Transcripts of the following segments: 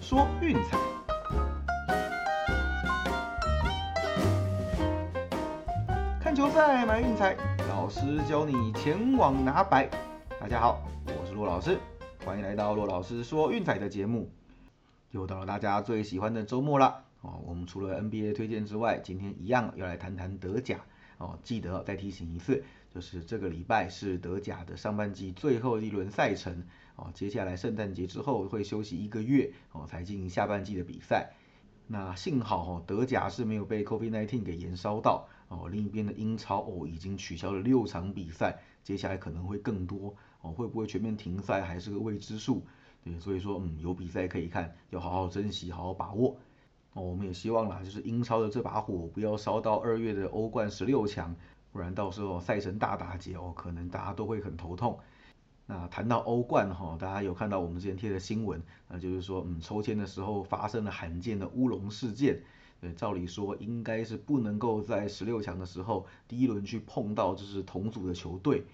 说运彩，看球赛买运彩，老师教你前往拿白。大家好，我是骆老师，欢迎来到骆老师说运彩的节目。又到了大家最喜欢的周末了哦，我们除了 NBA 推荐之外，今天一样要来谈谈德甲哦。记得再提醒一次，就是这个礼拜是德甲的上半季最后一轮赛程。哦，接下来圣诞节之后会休息一个月哦，才进行下半季的比赛。那幸好哦，德甲是没有被 COVID-19 给延烧到哦。另一边的英超哦，已经取消了六场比赛，接下来可能会更多哦。会不会全面停赛还是个未知数？对，所以说嗯，有比赛可以看，要好好珍惜，好好把握。哦，我们也希望啦，就是英超的这把火不要烧到二月的欧冠十六强，不然到时候赛程大打劫哦，可能大家都会很头痛。那谈到欧冠哈，大家有看到我们之前贴的新闻，那就是说，嗯，抽签的时候发生了罕见的乌龙事件。对，照理说应该是不能够在十六强的时候第一轮去碰到就是同组的球队，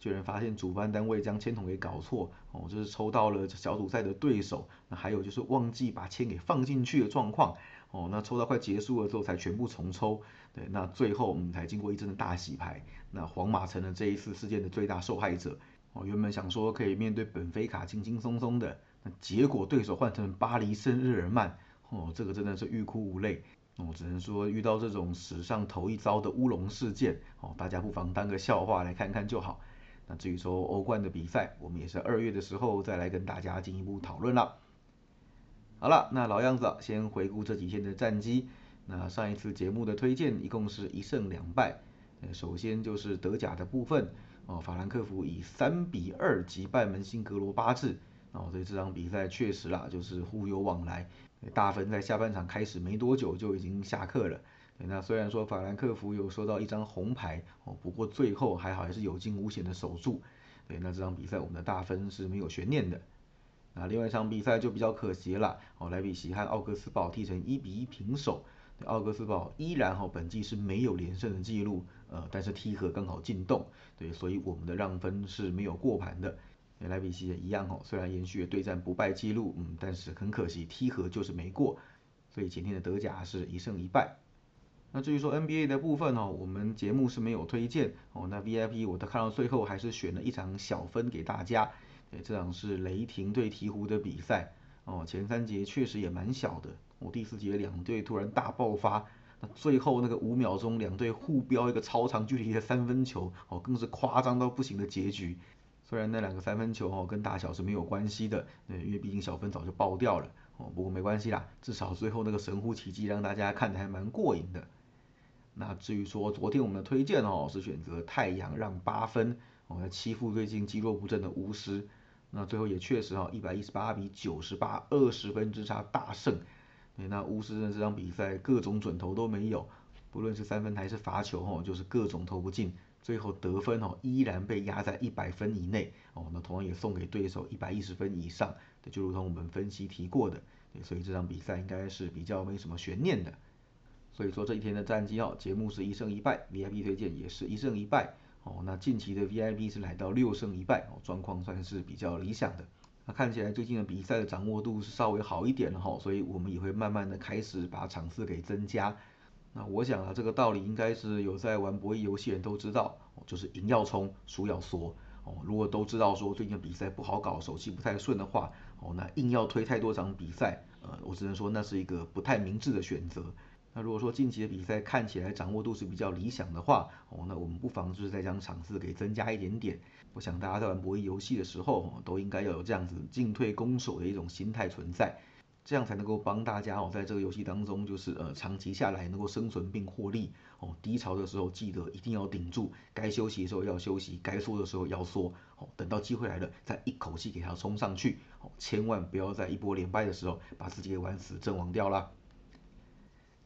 居然发现主办单位将签筒给搞错，哦，就是抽到了小组赛的对手，那还有就是忘记把签给放进去的状况，哦，那抽到快结束了之后才全部重抽，对，那最后我们才经过一阵的大洗牌，那皇马成了这一次事件的最大受害者。哦，原本想说可以面对本菲卡轻轻松松的，那结果对手换成巴黎圣日耳曼，哦，这个真的是欲哭无泪。哦，只能说遇到这种史上头一遭的乌龙事件，哦，大家不妨当个笑话来看看就好。那至于说欧冠的比赛，我们也是二月的时候再来跟大家进一步讨论了。好了，那老样子，先回顾这几天的战绩。那上一次节目的推荐，一共是一胜两败。首先就是德甲的部分。哦，法兰克福以三比二击败门兴格罗巴治，哦，所以这场比赛确实啦，就是互有往来。大分在下半场开始没多久就已经下课了。对那虽然说法兰克福有收到一张红牌，哦，不过最后还好还是有惊无险的守住。对，那这场比赛我们的大分是没有悬念的。那另外一场比赛就比较可惜了，哦，莱比锡和奥格斯堡踢成一比一平手。奥格斯堡依然哈本季是没有连胜的记录，呃，但是踢和刚好进洞，对，所以我们的让分是没有过盘的。莱比锡也一样哈，虽然延续了对战不败记录，嗯，但是很可惜踢和就是没过，所以今天的德甲是一胜一败。那至于说 NBA 的部分哦，我们节目是没有推荐哦，那 VIP 我都看到最后还是选了一场小分给大家，对，这场是雷霆对鹈鹕的比赛哦，前三节确实也蛮小的。我第四节两队突然大爆发，那最后那个五秒钟两队互飙一个超长距离的三分球，哦，更是夸张到不行的结局。虽然那两个三分球哦跟大小是没有关系的，因为毕竟小分早就爆掉了，哦，不过没关系啦，至少最后那个神乎其技让大家看的还蛮过瘾的。那至于说昨天我们的推荐哦是选择太阳让八分，我哦来欺负最近肌肉不振的巫师，那最后也确实哦一百一十八比九十八二十分之差大胜。那巫师的这场比赛各种准头都没有，不论是三分还是罚球吼，就是各种投不进，最后得分哦依然被压在一百分以内哦，那同样也送给对手一百一十分以上，就如同我们分析提过的，所以这场比赛应该是比较没什么悬念的。所以说这一天的战绩哦，节目是一胜一败，VIP 推荐也是一胜一败哦，那近期的 VIP 是来到六胜一败哦，状况算是比较理想的。那看起来最近的比赛的掌握度是稍微好一点了哈，所以我们也会慢慢的开始把场次给增加。那我想啊，这个道理应该是有在玩博弈游戏人都知道，就是赢要冲，输要缩。哦，如果都知道说最近的比赛不好搞，手气不太顺的话，哦，那硬要推太多场比赛，呃，我只能说那是一个不太明智的选择。那如果说近期的比赛看起来掌握度是比较理想的话，哦，那我们不妨就是再将场次给增加一点点。我想大家在玩博弈游戏的时候，都应该要有这样子进退攻守的一种心态存在，这样才能够帮大家哦，在这个游戏当中就是呃长期下来能够生存并获利哦。低潮的时候记得一定要顶住，该休息的时候要休息，该缩的时候要缩哦。等到机会来了，再一口气给它冲上去哦，千万不要在一波连败的时候把自己给玩死阵亡掉了。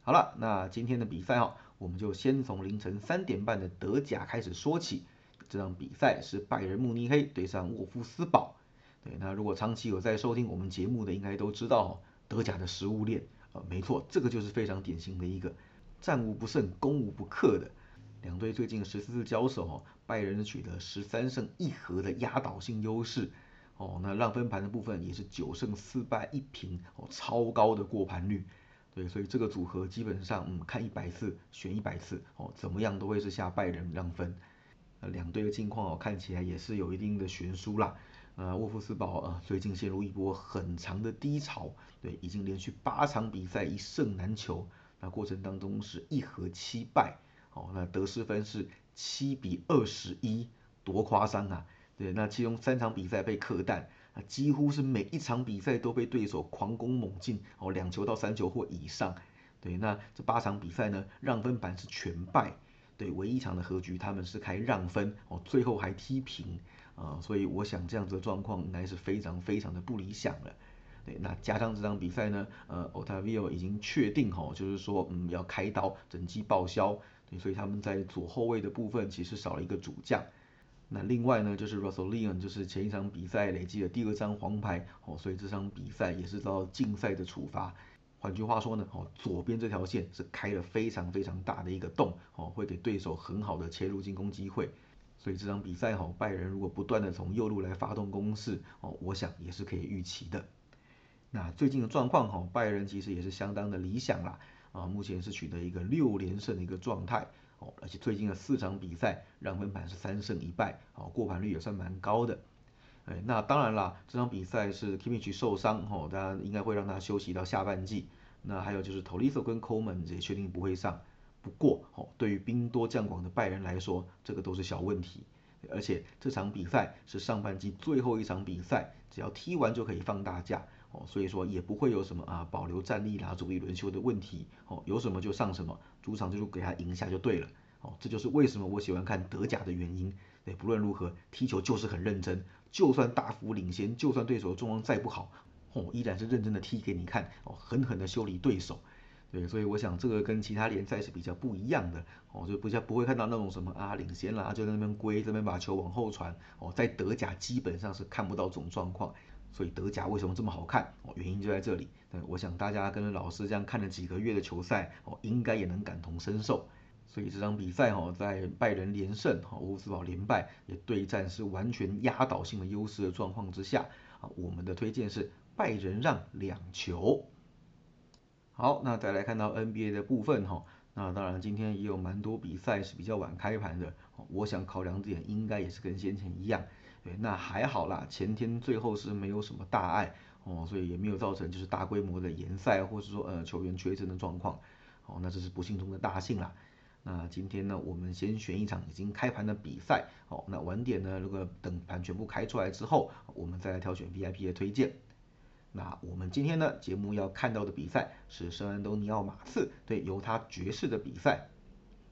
好了，那今天的比赛哈，我们就先从凌晨三点半的德甲开始说起。这场比赛是拜仁慕尼黑对上沃夫斯堡。对，那如果长期有在收听我们节目的，应该都知道德甲的食物链呃，没错，这个就是非常典型的一个战无不胜、攻无不克的。两队最近十四次交手哦，拜仁取得十三胜一和的压倒性优势。哦，那让分盘的部分也是九胜四败一平，哦，超高的过盘率。对，所以这个组合基本上，嗯，看一百次选一百次，哦，怎么样都会是下拜仁让分。那两队的近况哦，看起来也是有一定的悬殊啦。呃，沃夫斯堡呃最近陷入一波很长的低潮，对，已经连续八场比赛一胜难求，那过程当中是一和七败，哦，那得失分是七比二十一，多夸张啊！对，那其中三场比赛被客淡。几乎是每一场比赛都被对手狂攻猛进，哦，两球到三球或以上。对，那这八场比赛呢，让分板是全败。对，唯一一场的和局他们是开让分，哦，最后还踢平。啊，所以我想这样子的状况应该是非常非常的不理想了。对，那加上这场比赛呢，呃，Otavio 已经确定哈，就是说，嗯，要开刀整季报销。对，所以他们在左后卫的部分其实少了一个主将。那另外呢，就是 Russell Leon，就是前一场比赛累积了第二张黄牌，哦，所以这场比赛也是遭到禁赛的处罚。换句话说呢，哦，左边这条线是开了非常非常大的一个洞，哦，会给对手很好的切入进攻机会。所以这场比赛哈，拜仁如果不断的从右路来发动攻势，哦，我想也是可以预期的。那最近的状况哈，拜仁其实也是相当的理想啦，啊，目前是取得一个六连胜的一个状态。而且最近的四场比赛让分盘是三胜一败，哦，过盘率也算蛮高的。哎，那当然啦，这场比赛是 Kimmich 受伤，哦，大家应该会让他休息到下半季。那还有就是 Tolisso 跟 Coleman 也确定不会上。不过，哦，对于兵多将广的拜仁来说，这个都是小问题。而且这场比赛是上半季最后一场比赛，只要踢完就可以放大假，哦，所以说也不会有什么啊保留战力啦、主力轮休的问题，哦，有什么就上什么。主场就给他赢下就对了，哦，这就是为什么我喜欢看德甲的原因。对，不论如何，踢球就是很认真，就算大幅领先，就算对手的状况再不好，哦，依然是认真的踢给你看，哦，狠狠的修理对手。对，所以我想这个跟其他联赛是比较不一样的，哦，就不像不会看到那种什么啊领先啦，就在那边归这边把球往后传，哦，在德甲基本上是看不到这种状况。所以德甲为什么这么好看？哦，原因就在这里。我想大家跟着老师这样看了几个月的球赛，哦，应该也能感同身受。所以这场比赛哈，在拜仁连胜，哈，乌斯堡连败，也对战是完全压倒性的优势的状况之下，啊，我们的推荐是拜仁让两球。好，那再来看到 NBA 的部分哈，那当然今天也有蛮多比赛是比较晚开盘的，我想考量点应该也是跟先前一样。对，那还好啦，前天最后是没有什么大碍哦，所以也没有造成就是大规模的延赛，或是说呃球员缺阵的状况，哦，那这是不幸中的大幸啦。那今天呢，我们先选一场已经开盘的比赛，哦，那晚点呢，如果等盘全部开出来之后，我们再来挑选 VIP 的推荐。那我们今天呢节目要看到的比赛是圣安东尼奥马刺对犹他爵士的比赛，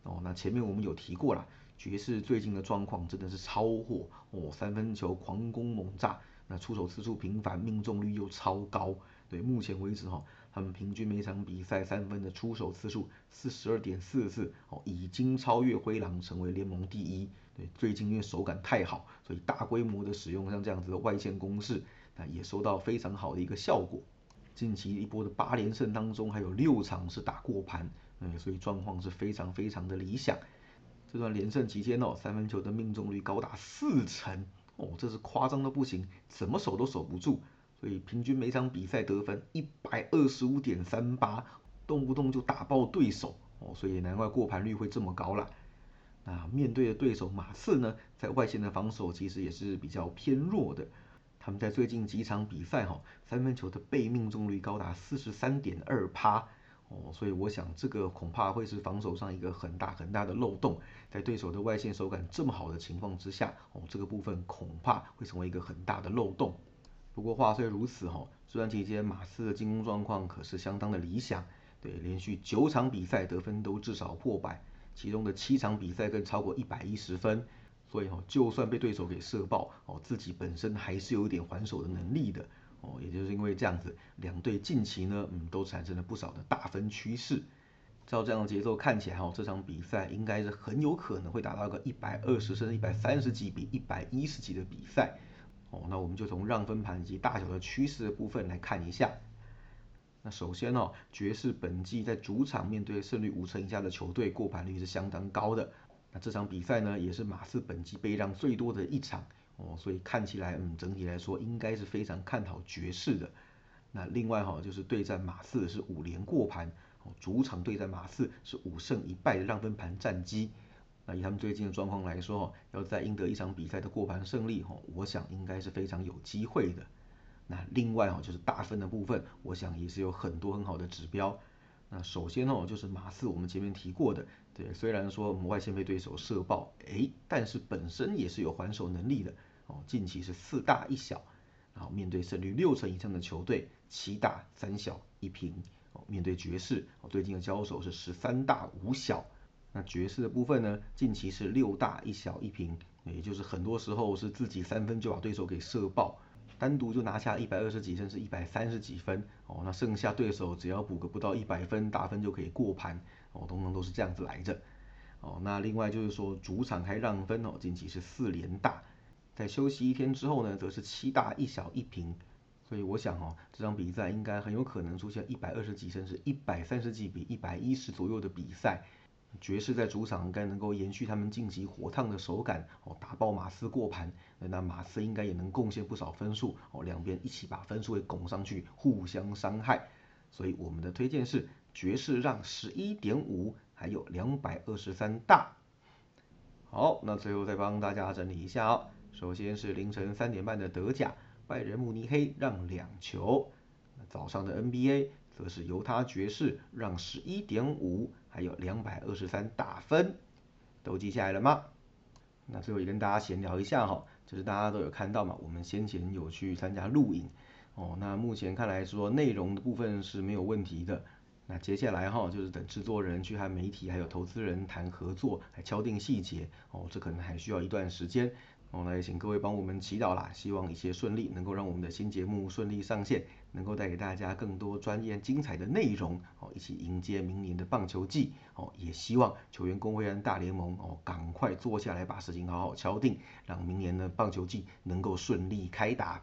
哦，那前面我们有提过了。爵士最近的状况真的是超火哦，三分球狂攻猛炸，那出手次数频繁，命中率又超高。对，目前为止哈，他们平均每场比赛三分的出手次数四十二点四次，哦，已经超越灰狼，成为联盟第一。对，最近因为手感太好，所以大规模的使用像这样子的外线攻势，那也收到非常好的一个效果。近期一波的八连胜当中，还有六场是打过盘，嗯，所以状况是非常非常的理想。这段连胜期间哦，三分球的命中率高达四成哦，这是夸张的不行，怎么守都守不住。所以平均每场比赛得分一百二十五点三八，动不动就打爆对手哦，所以难怪过盘率会这么高了。那面对的对手马刺呢，在外线的防守其实也是比较偏弱的。他们在最近几场比赛哈，三分球的被命中率高达四十三点二趴。哦，所以我想这个恐怕会是防守上一个很大很大的漏洞，在对手的外线手感这么好的情况之下，哦，这个部分恐怕会成为一个很大的漏洞。不过话虽如此哈，这段期间马刺的进攻状况可是相当的理想，对，连续九场比赛得分都至少破百，其中的七场比赛更超过一百一十分，所以哈，就算被对手给射爆，哦，自己本身还是有一点还手的能力的。哦，也就是因为这样子，两队近期呢，嗯，都产生了不少的大分趋势。照这样的节奏看起来，哈，这场比赛应该是很有可能会达到个一百二十甚至一百三十几比一百一十几的比赛。哦，那我们就从让分盘以及大小的趋势的部分来看一下。那首先哦，爵士本季在主场面对胜率五成以下的球队，过盘率是相当高的。那这场比赛呢，也是马刺本季被让最多的一场。哦，所以看起来嗯整体来说应该是非常看好爵士的。那另外哈就是对战马刺是五连过盘，哦主场对战马刺是五胜一败的让分盘战绩。那以他们最近的状况来说，要再赢得一场比赛的过盘胜利，哈，我想应该是非常有机会的。那另外哈就是大分的部分，我想也是有很多很好的指标。那首先哦就是马刺，我们前面提过的，对，虽然说我们外线被对手射爆，哎，但是本身也是有还手能力的。哦，近期是四大一小，然后面对胜率六成以上的球队，七大三小一平。哦，面对爵士，哦最近的交手是十三大五小。那爵士的部分呢，近期是六大一小一平，也就是很多时候是自己三分就把对手给射爆，单独就拿下一百二十几甚至一百三十几分，哦，那剩下对手只要补个不到一百分，打分就可以过盘，哦，通常都是这样子来着，哦，那另外就是说主场开让分哦，近期是四连大，在休息一天之后呢，则是七大一小一平，所以我想哦，这场比赛应该很有可能出现一百二十几甚至一百三十几比一百一十左右的比赛。爵士在主场应该能够延续他们晋级火烫的手感哦，打爆马刺过盘，那马刺应该也能贡献不少分数哦，两边一起把分数给拱上去，互相伤害。所以我们的推荐是爵士让十一点五，还有两百二十三大。好，那最后再帮大家整理一下哦，首先是凌晨三点半的德甲，拜仁慕尼黑让两球，早上的 NBA 则是犹他爵士让十一点五。还有两百二十三大分，都记下来了吗？那最后也跟大家闲聊一下哈，就是大家都有看到嘛，我们先前有去参加录影哦，那目前看来说内容的部分是没有问题的，那接下来哈就是等制作人去和媒体还有投资人谈合作，来敲定细节哦，这可能还需要一段时间。哦，那也请各位帮我们祈祷啦，希望一切顺利，能够让我们的新节目顺利上线，能够带给大家更多专业精彩的内容，哦，一起迎接明年的棒球季，哦，也希望球员工会和大联盟，哦，赶快坐下来把事情好好敲定，让明年的棒球季能够顺利开打。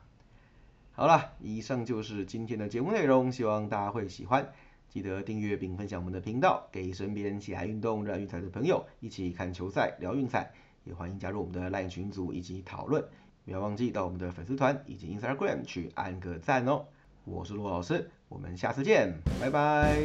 好了，以上就是今天的节目内容，希望大家会喜欢，记得订阅并分享我们的频道，给身边喜爱运动、热爱运彩的朋友一起看球赛、聊运彩。也欢迎加入我们的 LINE 群组以及讨论，不要忘记到我们的粉丝团以及 Instagram 去按个赞哦。我是陆老师，我们下次见，拜拜。